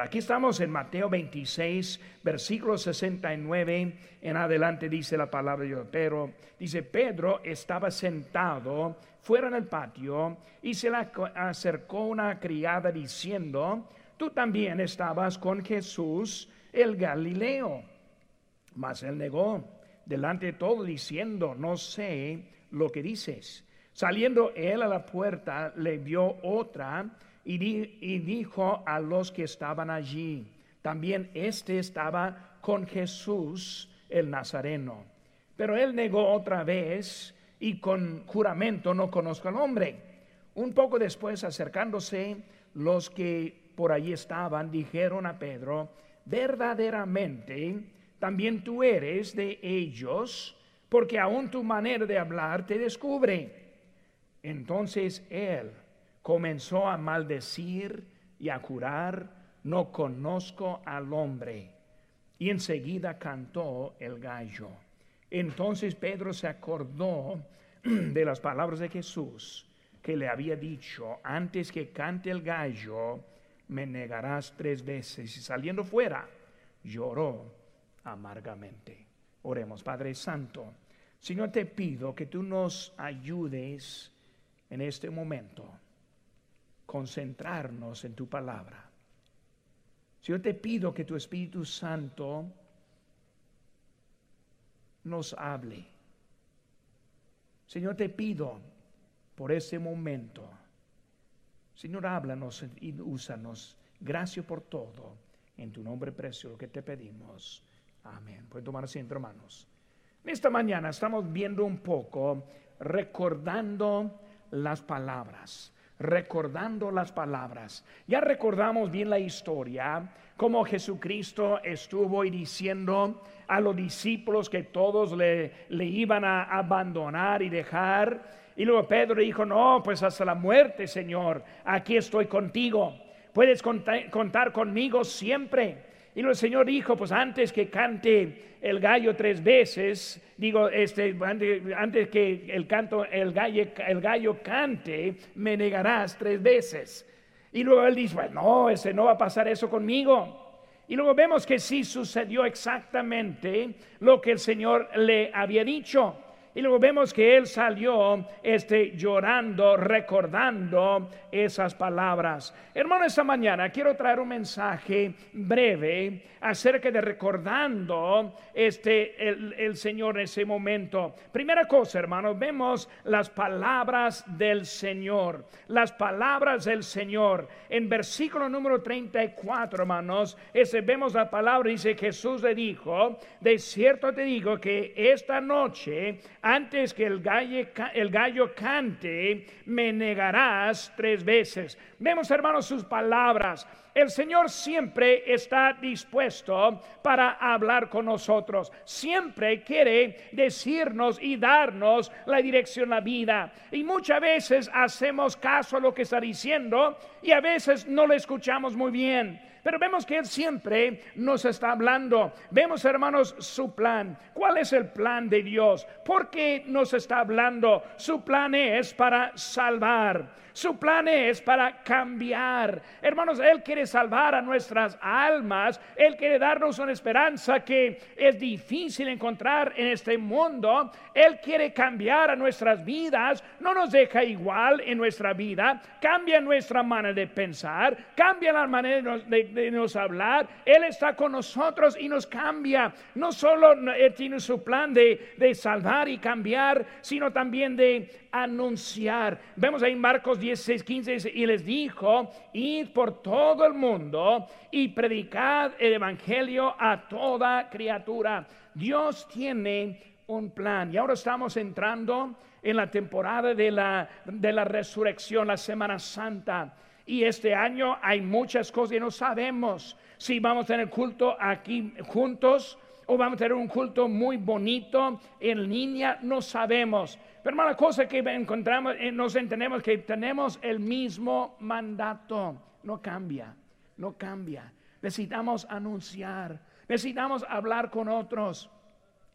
Aquí estamos en Mateo 26, versículo 69 en adelante dice la palabra de Dios. Pero dice, Pedro estaba sentado fuera en el patio y se le acercó una criada diciendo, tú también estabas con Jesús el Galileo. Mas él negó delante de todo diciendo, no sé lo que dices. Saliendo él a la puerta, le vio otra y, dijo a los que estaban allí, también este estaba con Jesús el Nazareno. Pero él negó otra vez y con juramento no conozco al hombre. Un poco después, acercándose, los que por allí estaban dijeron a Pedro, verdaderamente también tú eres de ellos, porque aún tu manera de hablar te descubre. Entonces él comenzó a maldecir y a jurar, no conozco al hombre. Y enseguida cantó el gallo. Entonces Pedro se acordó de las palabras de Jesús que le había dicho, antes que cante el gallo, me negarás tres veces. Y saliendo fuera, lloró amargamente. Oremos, Padre Santo. Señor, te pido que tú nos ayudes en este momento concentrarnos en tu palabra. yo te pido que tu Espíritu Santo nos hable. Señor, te pido por ese momento. Señor, háblanos y úsanos. Gracias por todo. En tu nombre precioso que te pedimos. Amén. Pueden tomar asiento, hermanos. Esta mañana estamos viendo un poco, recordando las palabras recordando las palabras. Ya recordamos bien la historia, como Jesucristo estuvo y diciendo a los discípulos que todos le, le iban a abandonar y dejar. Y luego Pedro dijo, no, pues hasta la muerte, Señor, aquí estoy contigo. Puedes contar conmigo siempre. Y el Señor dijo, pues antes que cante el gallo tres veces, digo, este, antes, que el, canto, el, gallo, el gallo cante, me negarás tres veces. Y luego él dice, pues no, ese no va a pasar eso conmigo. Y luego vemos que sí sucedió exactamente lo que el Señor le había dicho. Y luego vemos que él salió este, llorando, recordando esas palabras. Hermano, esta mañana quiero traer un mensaje breve acerca de recordando este, el, el Señor en ese momento. Primera cosa, hermanos, vemos las palabras del Señor. Las palabras del Señor. En versículo número 34, hermanos, ese, vemos la palabra, dice Jesús le dijo, de cierto te digo que esta noche, antes que el gallo, el gallo cante, me negarás tres veces. Vemos, hermanos, sus palabras. El Señor siempre está dispuesto para hablar con nosotros. Siempre quiere decirnos y darnos la dirección a la vida. Y muchas veces hacemos caso a lo que está diciendo y a veces no lo escuchamos muy bien. Pero vemos que Él siempre nos está hablando. Vemos, hermanos, su plan. ¿Cuál es el plan de Dios? ¿Por qué nos está hablando? Su plan es para salvar. Su plan es para cambiar. Hermanos, Él quiere salvar a nuestras almas. Él quiere darnos una esperanza que es difícil encontrar en este mundo. Él quiere cambiar a nuestras vidas. No nos deja igual en nuestra vida. Cambia nuestra manera de pensar. Cambia la manera de, nos hablar. Él está con nosotros y nos cambia. No solo Él tiene su plan de, de salvar y cambiar, sino también de anunciar. Vemos ahí Marcos 16, 15 y les dijo, id por todo el mundo y predicad el evangelio a toda criatura. Dios tiene un plan y ahora estamos entrando en la temporada de la, de la resurrección, la Semana Santa. Y este año hay muchas cosas que no sabemos si vamos a tener culto aquí juntos o vamos a tener un culto muy bonito en línea, no sabemos. Pero la cosa que encontramos, eh, nos entendemos que tenemos el mismo mandato, no cambia, no cambia. Necesitamos anunciar, necesitamos hablar con otros.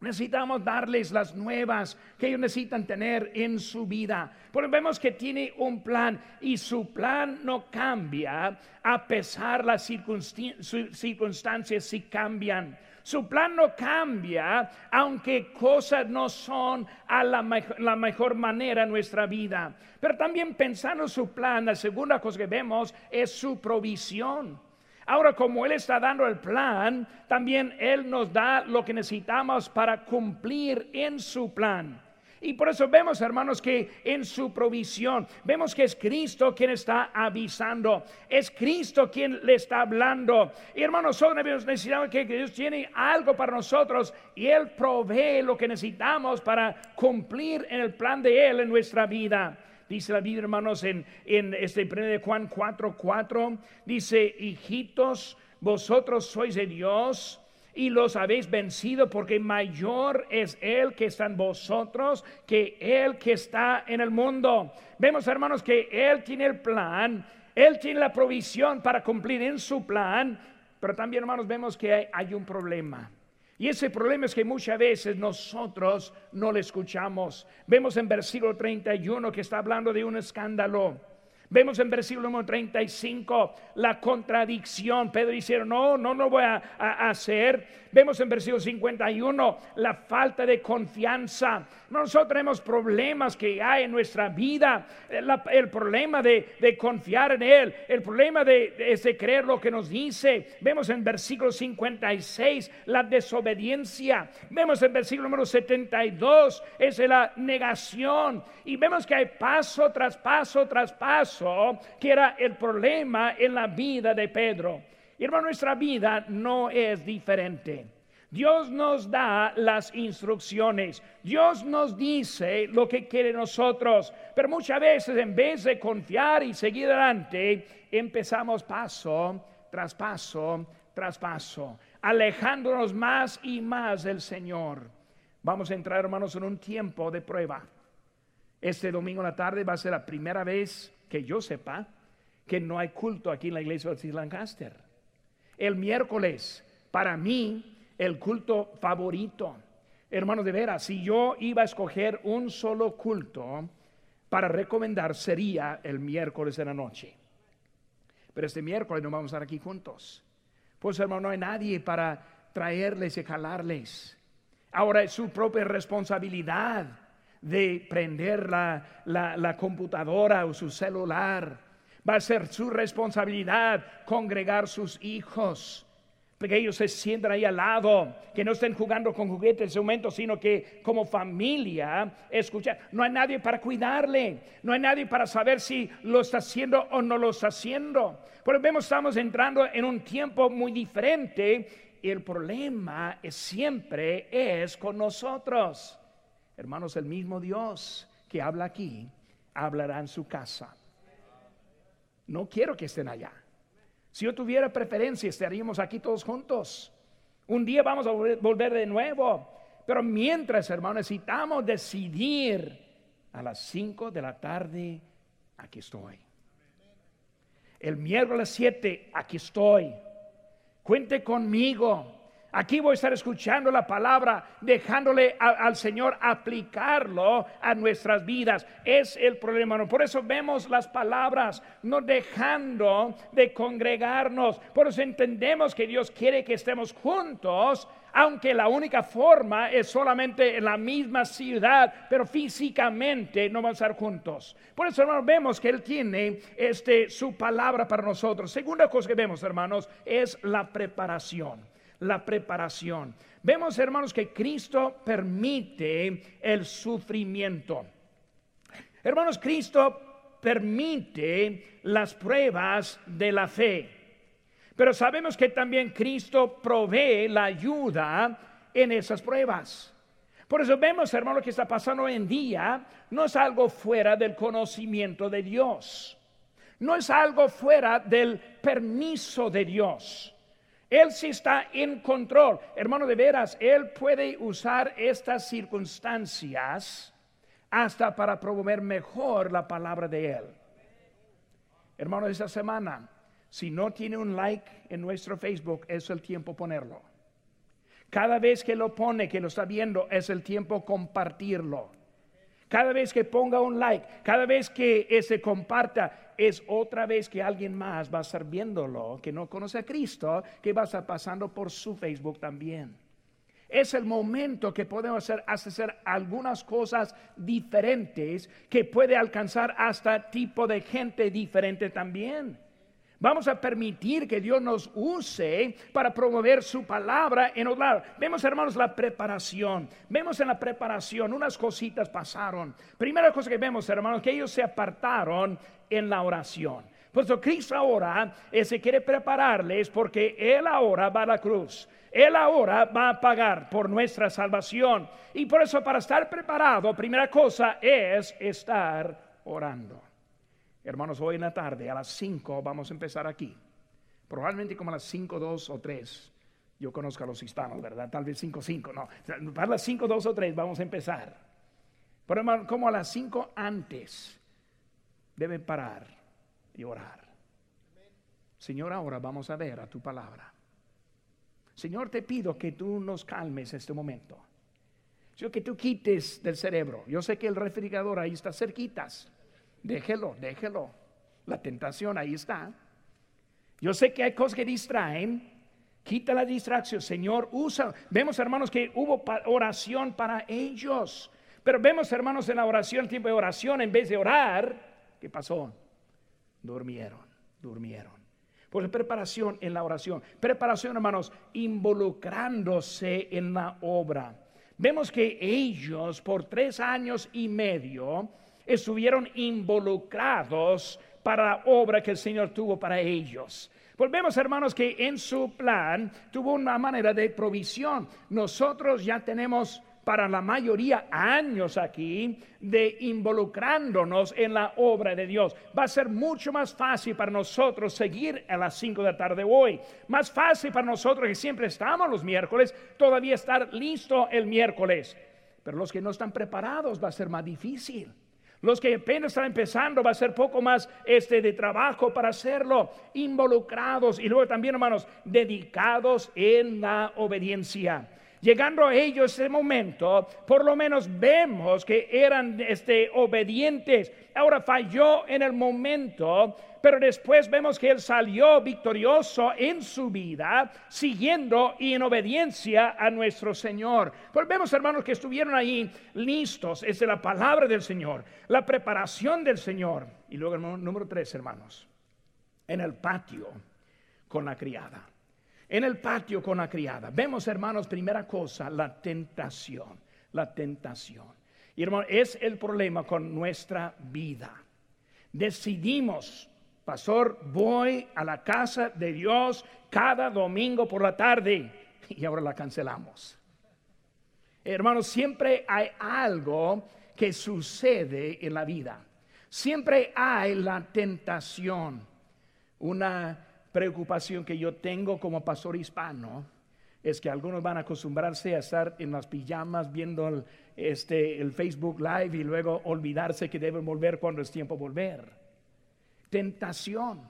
Necesitamos darles las nuevas que ellos necesitan tener en su vida. Porque vemos que tiene un plan y su plan no cambia a pesar las circunstancias si cambian. Su plan no cambia aunque cosas no son a la, mejor manera en nuestra vida. Pero también pensando su plan, la segunda cosa que vemos es su provisión. Ahora, como Él está dando el plan, también Él nos da lo que necesitamos para cumplir en su plan. Y por eso vemos, hermanos, que en su provisión, vemos que es Cristo quien está avisando, es Cristo quien le está hablando. Y hermanos, nosotros necesitamos que Dios tiene algo para nosotros y Él provee lo que necesitamos para cumplir en el plan de Él en nuestra vida. Dice la Biblia, hermanos, en, en este 1 Juan 4, 4, dice, hijitos, vosotros sois de Dios y los habéis vencido porque mayor es Él que está en vosotros que Él que está en el mundo. Vemos, hermanos, que Él tiene el plan, Él tiene la provisión para cumplir en su plan, pero también, hermanos, vemos que hay un problema. Y ese problema es que muchas veces nosotros no le escuchamos. Vemos en versículo 31 que está hablando de un escándalo. Vemos en versículo 35 la contradicción. Pedro dice, no, no lo voy a, hacer. Vemos en versículo 51 la falta de confianza. Nosotros tenemos problemas que hay en nuestra vida. El, problema de, confiar en Él. El problema de, de, creer lo que nos dice. Vemos en versículo 56 la desobediencia. Vemos en versículo número 72 es la negación. Y vemos que hay paso tras paso tras paso que era el problema en la vida de Pedro. Hermano, nuestra vida no es diferente. Dios nos da las instrucciones, Dios nos dice lo que quiere nosotros, pero muchas veces en vez de confiar y seguir adelante, empezamos paso tras paso tras paso, alejándonos más y más del Señor. Vamos a entrar, hermanos, en un tiempo de prueba. Este domingo en la tarde va a ser la primera vez que yo sepa, que no hay culto aquí en la iglesia de Lancaster. El miércoles, para mí, el culto favorito. Hermanos, de veras, si yo iba a escoger un solo culto para recomendar, sería el miércoles de la noche. Pero este miércoles no vamos a estar aquí juntos. Pues, hermano, no hay nadie para traerles y jalarles. Ahora es su propia responsabilidad de prender la, computadora o su celular. Va a ser su responsabilidad congregar sus hijos que ellos se sientan ahí al lado, que no estén jugando con juguetes en ese momento, sino que como familia escuchar. No hay nadie para cuidarle, no hay nadie para saber si lo está haciendo o no lo está haciendo. Pero vemos, estamos entrando en un tiempo muy diferente y el problema siempre es con nosotros. Hermanos, el mismo Dios que habla aquí, hablará en su casa. No quiero que estén allá. Si yo tuviera preferencia, estaríamos aquí todos juntos. Un día vamos a volver de nuevo. Pero mientras, hermanos, necesitamos decidir a las 5 de la tarde, aquí estoy. El miércoles 7, aquí estoy. Cuente conmigo. Aquí voy a estar escuchando la palabra, dejándole al Señor aplicarlo a nuestras vidas. Es el problema. ¿no? Por eso vemos las palabras, no dejando de congregarnos. Por eso entendemos que Dios quiere que estemos juntos, aunque la única forma es solamente en la misma ciudad, pero físicamente no vamos a estar juntos. Por eso, hermanos, vemos que Él tiene este, su palabra para nosotros. Segunda cosa que vemos, hermanos, es la preparación la preparación. Vemos, hermanos, que Cristo permite el sufrimiento. Hermanos, Cristo permite las pruebas de la fe. Pero sabemos que también Cristo provee la ayuda en esas pruebas. Por eso vemos, hermanos, que está pasando hoy en día no es algo fuera del conocimiento de Dios. No es algo fuera del permiso de Dios. Él sí está en control. Hermano, de veras, Él puede usar estas circunstancias hasta para promover mejor la palabra de Él. Hermano, esta semana, si no tiene un like en nuestro Facebook, es el tiempo ponerlo. Cada vez que lo pone, que lo está viendo, es el tiempo compartirlo. Cada vez que ponga un like, cada vez que se comparta, es otra vez que alguien más va a estar viéndolo, que no conoce a Cristo, que va a estar pasando por su Facebook también. Es el momento que podemos hacer, hacer algunas cosas diferentes que puede alcanzar hasta tipo de gente diferente también. Vamos a permitir que Dios nos use para promover su palabra en otro. Vemos, hermanos, la preparación. Vemos en la preparación unas cositas pasaron. Primera cosa que vemos, hermanos, que ellos se apartaron en la oración. Puesto Cristo ahora eh, se quiere prepararles porque Él ahora va a la cruz. Él ahora va a pagar por nuestra salvación. Y por eso para estar preparado, primera cosa es estar orando. Hermanos, hoy en la tarde a las 5 vamos a empezar aquí. Probablemente como a las 5, 2 o 3. Yo conozco a los hispanos, ¿verdad? Tal vez 5, 5, no. Para las 5, 2 o 3 vamos a empezar. Pero hermano, como a las 5 antes deben parar y orar. Señor, ahora vamos a ver a tu palabra. Señor, te pido que tú nos calmes este momento. Yo que tú quites del cerebro. Yo sé que el refrigerador ahí está cerquitas. Déjelo, déjelo. La tentación ahí está. Yo sé que hay cosas que distraen. Quita la distracción. Señor, usa. Vemos, hermanos, que hubo oración para ellos. Pero vemos, hermanos, en la oración, el tiempo de oración, en vez de orar, ¿qué pasó? Durmieron, durmieron. Pues preparación en la oración. Preparación, hermanos, involucrándose en la obra. Vemos que ellos por tres años y medio estuvieron involucrados para la obra que el Señor tuvo para ellos. Volvemos, hermanos, que en su plan tuvo una manera de provisión. Nosotros ya tenemos para la mayoría años aquí de involucrándonos en la obra de Dios. Va a ser mucho más fácil para nosotros seguir a las 5 de la tarde hoy. Más fácil para nosotros que siempre estamos los miércoles, todavía estar listo el miércoles. Pero los que no están preparados va a ser más difícil. Los que apenas están empezando va a ser poco más este de trabajo para hacerlo, involucrados y luego también, hermanos, dedicados en la obediencia. Llegando a ellos ese momento, por lo menos vemos que eran este, obedientes. Ahora falló en el momento, pero después vemos que él salió victorioso en su vida, siguiendo y en obediencia a nuestro Señor. Pues vemos, hermanos, que estuvieron ahí listos, es de la palabra del Señor, la preparación del Señor. Y luego, número tres, hermanos, en el patio con la criada en el patio con la criada. Vemos, hermanos, primera cosa, la tentación, la tentación. Y hermano, es el problema con nuestra vida. Decidimos, pastor, voy a la casa de Dios cada domingo por la tarde y ahora la cancelamos. Hermanos, siempre hay algo que sucede en la vida. Siempre hay la tentación, una preocupación que yo tengo como pastor hispano es que algunos van a acostumbrarse a estar en las pijamas viendo el, este, el Facebook Live y luego olvidarse que deben volver cuando es tiempo de volver. Tentación.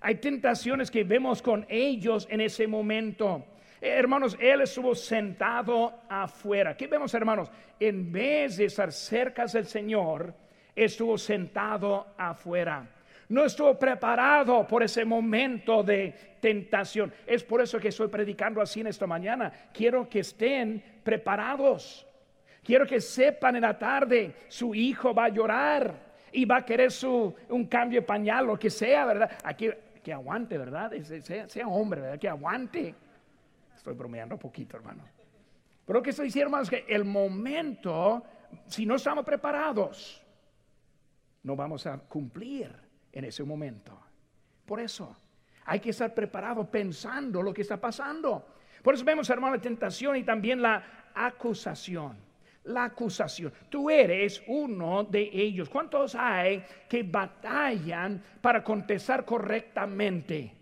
Hay tentaciones que vemos con ellos en ese momento. Eh, hermanos, él estuvo sentado afuera. ¿Qué vemos, hermanos? En vez de estar cerca del Señor, estuvo sentado afuera no estuvo preparado por ese momento de tentación. Es por eso que estoy predicando así en esta mañana. Quiero que estén preparados. Quiero que sepan en la tarde, su hijo va a llorar y va a querer su, un cambio de pañal, lo que sea, ¿verdad? Aquí, que aguante, ¿verdad? Sea, sea hombre, ¿verdad? Que aguante. Estoy bromeando un poquito, hermano. Pero lo que estoy diciendo, hermano, es que el momento, si no estamos preparados, no vamos a cumplir en ese momento. Por eso hay que estar preparado pensando lo que está pasando. Por eso vemos, hermano, la tentación y también la acusación. La acusación. Tú eres uno de ellos. ¿Cuántos hay que batallan para contestar correctamente?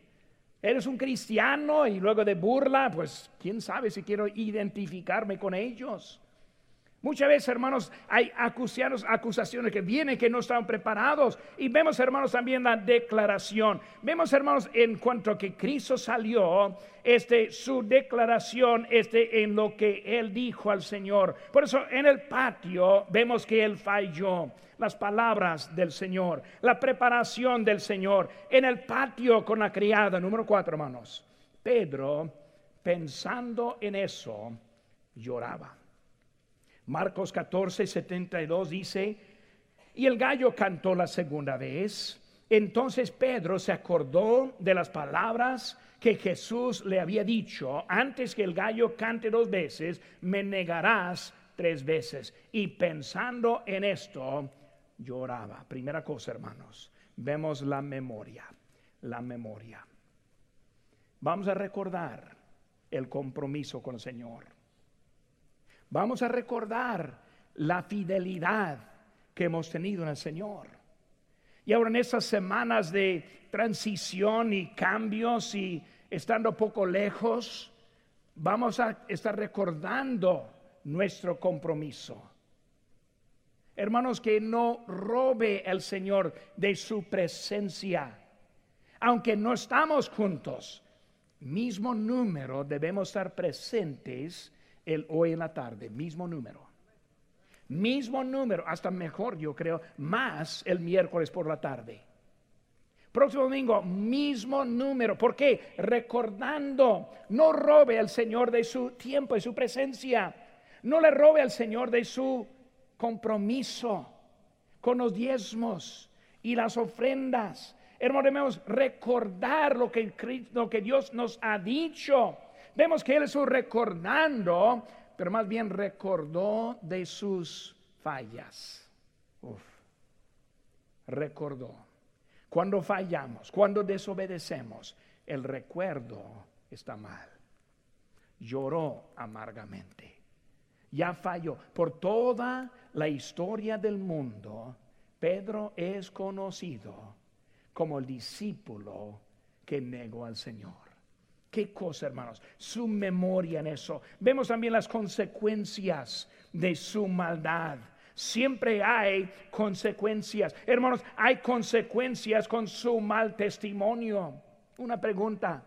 Eres un cristiano y luego de burla, pues quién sabe si quiero identificarme con ellos. Muchas veces, hermanos, hay acusaciones, que vienen que no están preparados. Y vemos, hermanos, también la declaración. Vemos, hermanos, en cuanto que Cristo salió, este, su declaración este, en lo que él dijo al Señor. Por eso, en el patio vemos que él falló. Las palabras del Señor, la preparación del Señor. En el patio con la criada, número cuatro, hermanos. Pedro, pensando en eso, lloraba. Marcos 14, 72 dice, y el gallo cantó la segunda vez. Entonces Pedro se acordó de las palabras que Jesús le había dicho, antes que el gallo cante dos veces, me negarás tres veces. Y pensando en esto, lloraba. Primera cosa, hermanos, vemos la memoria, la memoria. Vamos a recordar el compromiso con el Señor. Vamos a recordar la fidelidad que hemos tenido en el Señor. Y ahora en estas semanas de transición y cambios y estando poco lejos, vamos a estar recordando nuestro compromiso. Hermanos, que no robe el Señor de su presencia. Aunque no estamos juntos, mismo número debemos estar presentes el hoy en la tarde, mismo número. Mismo número, hasta mejor yo creo, más el miércoles por la tarde. Próximo domingo, mismo número. ¿Por qué? Recordando, no robe al Señor de su tiempo y su presencia. No le robe al Señor de su compromiso con los diezmos y las ofrendas. Hermanos, recordar lo que, lo que Dios nos ha dicho Vemos que él estuvo recordando, pero más bien recordó de sus fallas. Recordó. Cuando fallamos, cuando desobedecemos, el recuerdo está mal. Lloró amargamente. Ya falló. Por toda la historia del mundo, Pedro es conocido como el discípulo que negó al Señor. Qué cosa, hermanos. Su memoria en eso. Vemos también las consecuencias de su maldad. Siempre hay consecuencias. Hermanos, hay consecuencias con su mal testimonio. Una pregunta.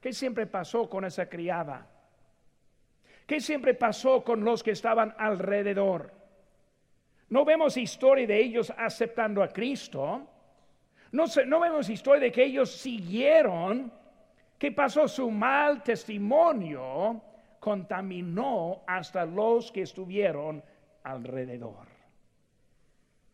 ¿Qué siempre pasó con esa criada? ¿Qué siempre pasó con los que estaban alrededor? No vemos historia de ellos aceptando a Cristo. No, no vemos historia de que ellos siguieron ¿Qué pasó? Su mal testimonio contaminó hasta los que estuvieron alrededor.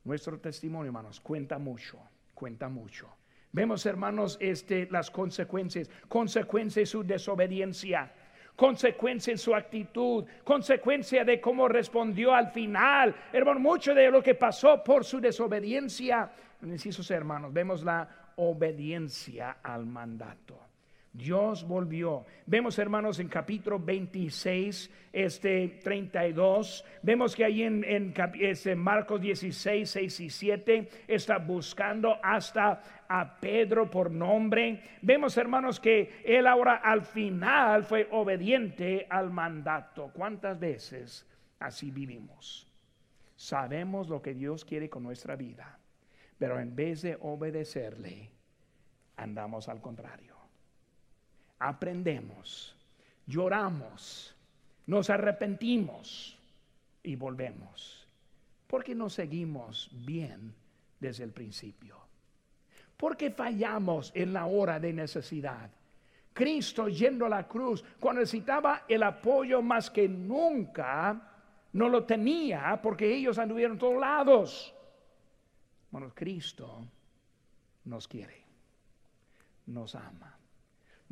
Nuestro testimonio, hermanos, cuenta mucho, cuenta mucho. Vemos, hermanos, este, las consecuencias, consecuencias de su desobediencia, consecuencia de su actitud, consecuencia de cómo respondió al final. Hermano, mucho de lo que pasó por su desobediencia. Necesito, hermanos, vemos la obediencia al mandato. Dios volvió. Vemos, hermanos, en capítulo 26, este 32, vemos que ahí en, este Marcos 16, 6 y 7 está buscando hasta a Pedro por nombre. Vemos, hermanos, que él ahora al final fue obediente al mandato. ¿Cuántas veces así vivimos? Sabemos lo que Dios quiere con nuestra vida, pero en vez de obedecerle, andamos al contrario aprendemos, lloramos, nos arrepentimos y volvemos. Porque no seguimos bien desde el principio. Porque fallamos en la hora de necesidad. Cristo yendo a la cruz, cuando necesitaba el apoyo más que nunca, no lo tenía porque ellos anduvieron todos lados. Bueno, Cristo nos quiere, nos ama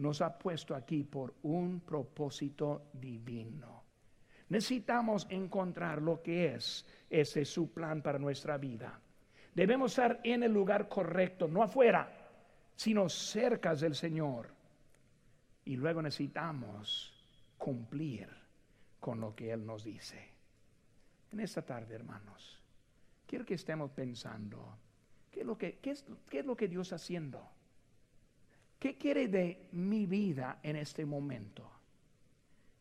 nos ha puesto aquí por un propósito divino. Necesitamos encontrar lo que es ese su plan para nuestra vida. Debemos estar en el lugar correcto, no afuera, sino cerca del Señor. Y luego necesitamos cumplir con lo que Él nos dice. En esta tarde, hermanos, quiero que estemos pensando, ¿qué es lo que, qué es, qué es lo que Dios está haciendo? ¿Qué quiere de mi vida en este momento?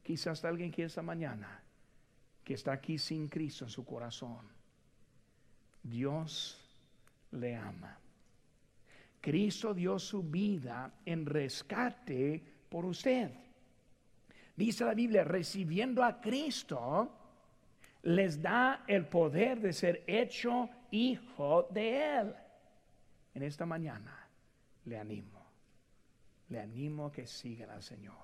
Quizás alguien que esta mañana que está aquí sin Cristo en su corazón, Dios le ama. Cristo dio su vida en rescate por usted. Dice la Biblia, recibiendo a Cristo, les da el poder de ser hecho hijo de Él. En esta mañana le animo, le animo a que sigan al Señor.